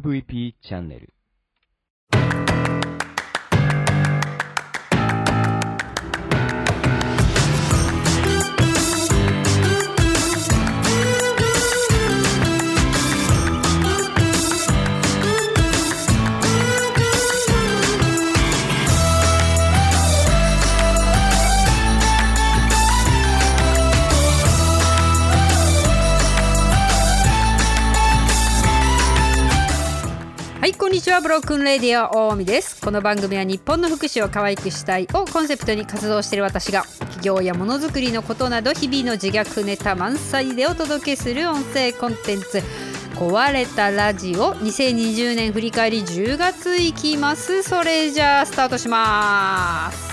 MVP チャンネル。はブロークンレディオ大海です。この番組は日本の福祉を可愛くしたいをコンセプトに活動している私が企業やものづくりのことなど日々の自虐ネタ満載でお届けする音声コンテンツ壊れたラジオ2020年振り返り10月いきます。それじゃあスタートします。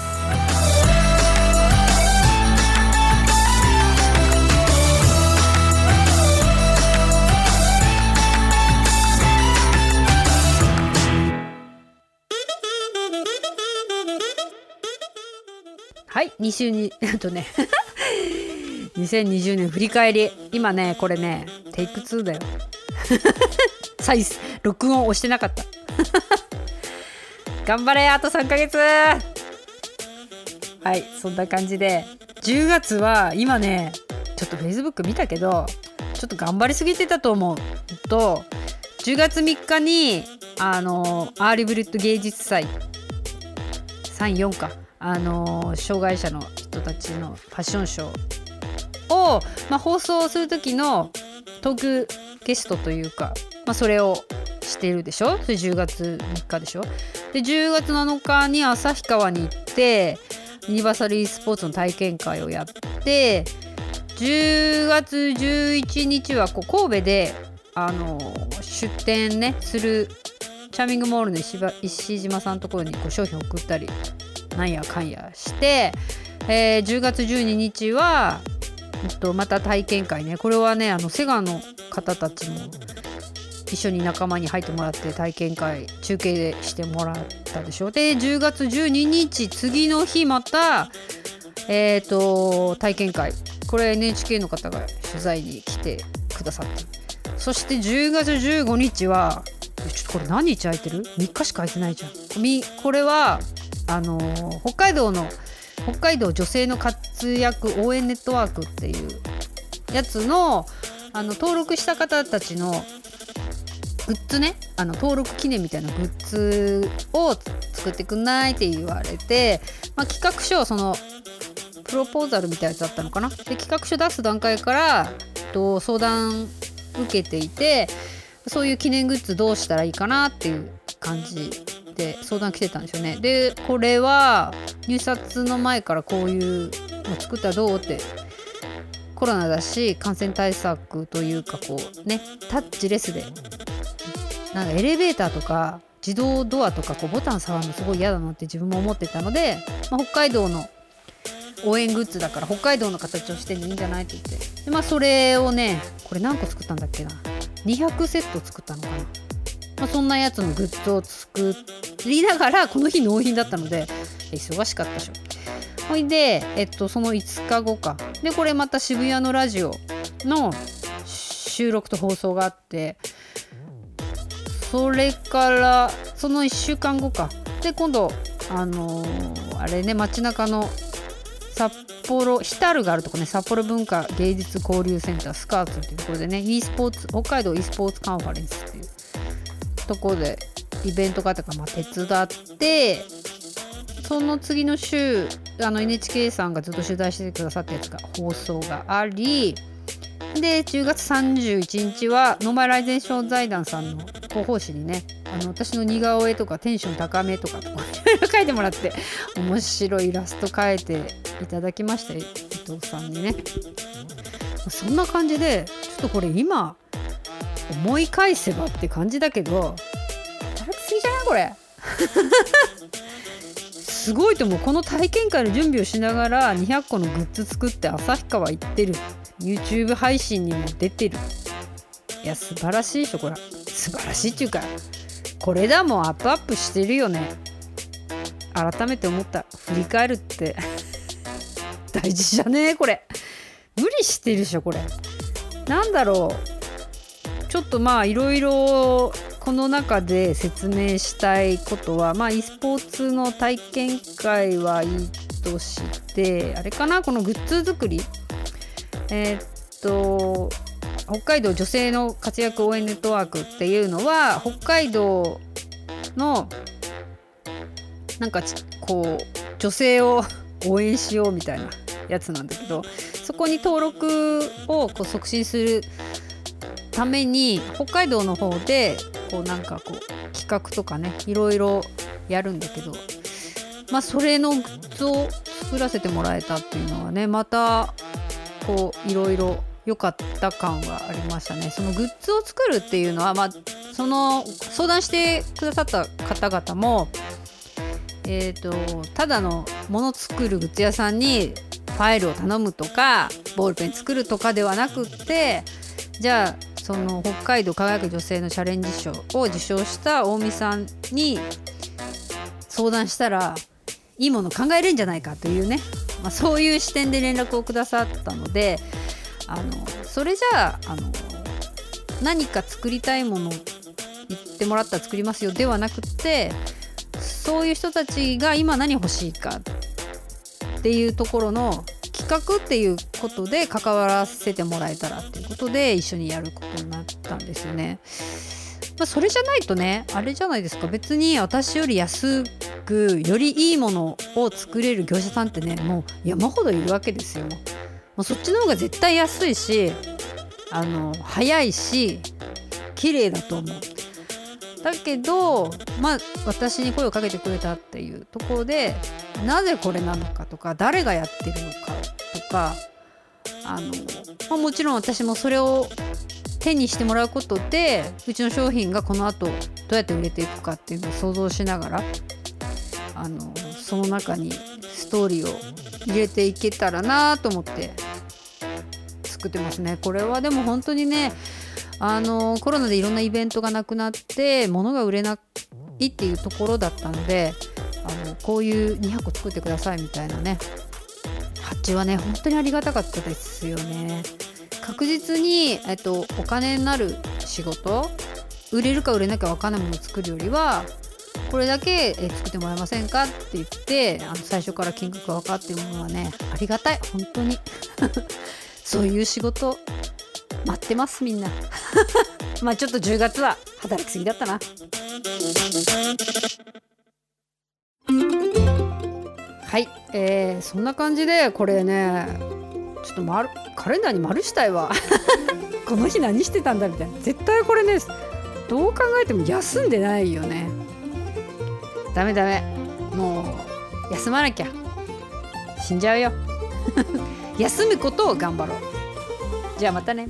はい2週に あとね。2020年振り返り。今ねこれねテイク2だよ。再生録音押してなかった。頑張れあと3ヶ月。はいそんな感じで。10月は今ねちょっと Facebook 見たけどちょっと頑張りすぎてたと思う。と10月3日にあのアールブリュット芸術祭。34か。あの障害者の人たちのファッションショーを、まあ、放送する時のトークゲストというか、まあ、それをしてるでしょ？それ10月3日でしょ？で10月7日に旭川に行ってユニバーサル e スポーツの体験会をやって10月11日はこう神戸であの出店ねするチャーミングモールの石石島さんのところにこう商品を送ったりなんやかんやして、えー10月12日は、えっと、また体験会ね。これはねあのセガの方たちも一緒に仲間に入ってもらって体験会中継でしてもらったでしょで10月12日次の日またえっ、と体験会。これ NHK の方が取材に来てくださって。そして10月15日はちょっとこれ何日空いてる ?3 日しか空いてないじゃん。これはあの北海道の北海道女性の活躍応援ネットワークっていうやつのあの登録した方たちのグッズねあの登録記念みたいなグッズを作ってくんないって言われて、まあ、企画書そのプロポーザルみたいなやつだったのかな？で企画書出す段階からえっと相談受けていてそういう記念グッズどうしたらいいかなっていう感じで相談来てたんですよね。でこれは入札の前からこういうの作ったらどうってコロナだし感染対策というかこうねタッチレスで。なんかエレベーターとか自動ドアとかこうボタン触るのすごい嫌だなって自分も思ってたので、まあ、北海道の応援グッズだから北海道の形をしてんでいいんじゃないって言って。でまあそれをねこれ何個作ったんだっけな？200セット作ったのかな、まあ、そんなやつのグッズを作りながらこの日納品だったので忙しかったでしょ。ほいで、えっと、その5日後か。でこれまた渋谷のラジオの収録と放送があってそれからその1週間後か。で今度あのーあれね街中の札幌 hitaru があるとこね札幌文化芸術交流センター SCARTS っていうところでね e スポーツ北海道 e スポーツカンファレンスっていうところでイベントがあったか、まあ、手伝ってその次の週あの NHK さんがずっと取材してくださったやつが放送がありで10月31日はノーマライゼーション財団さんの広報誌にねあの私の似顔絵とかテンション高めとかとかいろいろ書いてもらって面白いイラスト描いていただきました伊藤さんにね。そんな感じでちょっとこれ今思い返せばって感じだけど働きすぎじゃないこれ。すごいと思うこの体験会の準備をしながら200個のグッズ作って旭川行ってる。YouTube 配信にも出てる。いや素晴らしいでしょこれ。素晴らしいっていうかこれだもんアップアップしてるよね。改めて思った。振り返るって。大事じゃねえこれ。無理してるでしょこれ。なんだろうちょっとまあいろいろこの中で説明したいことはまあ e スポーツの体験会はいいとしてあれかなこのグッズ作り？えー、っと北海道女性の活躍応援ネットワークっていうのは北海道のなんかこう女性を応援しようみたいなやつなんだけどそこに登録をこう促進するために北海道の方でこうなんかこう企画とかねいろいろやるんだけどまあそれのグッズを作らせてもらえたっていうのはねまたこういろいろ良かった感はありましたね。そのグッズを作るっていうのは、まあ、その相談してくださった方々も、えーと、ただのもの作るグッズ屋さんにファイルを頼むとかボールペン作るとかではなくってじゃあその北海道輝く女性のチャレンジ賞を受賞した近江さんに相談したらいいもの考えるんじゃないかというね、まあ、そういう視点で連絡をくださったのであのそれじゃああの何か作りたいもの言ってもらったら作りますよではなくてそういう人たちが今何欲しいかっていうところの画っていうことで関わらせてもらえたらっていうことで一緒にやることになったんですよね。まあ、それじゃないとねあれじゃないですか別に私より安くよりいいものを作れる業者さんってねもう山ほどいるわけですよ。もうそっちの方が絶対安いしあの早いし綺麗だと思う。だけどまあ私に声をかけてくれたっていうところでなぜこれなのかとか誰がやってるのかかあの、まあ、もちろん私もそれを手にしてもらうことでうちの商品がこの後どうやって売れていくかっていうのを想像しながらあのその中にストーリーを入れていけたらなと思って作ってますね。これはでも本当にねあのコロナでいろんなイベントがなくなって物が売れないっていうところだったのであのこういう200個作ってくださいみたいなね発注はね本当にありがたかったですよね。確実に、えっと、お金になる仕事売れるか売れなきゃ分かんないものを作るよりはこれだけ作ってもらえませんかって言ってあの最初から金額が分かっているものはねありがたい。本当に。そういう仕事待ってますみんな。まあちょっと10月は働きすぎだったな。はい、えー、そんな感じでこれねちょっと丸カレンダーに丸したいわ。この日何してたんだみたいな。絶対これねどう考えても休んでないよね。ダメダメ。もう休まなきゃ。死んじゃうよ。休むことを頑張ろう。じゃあまたね。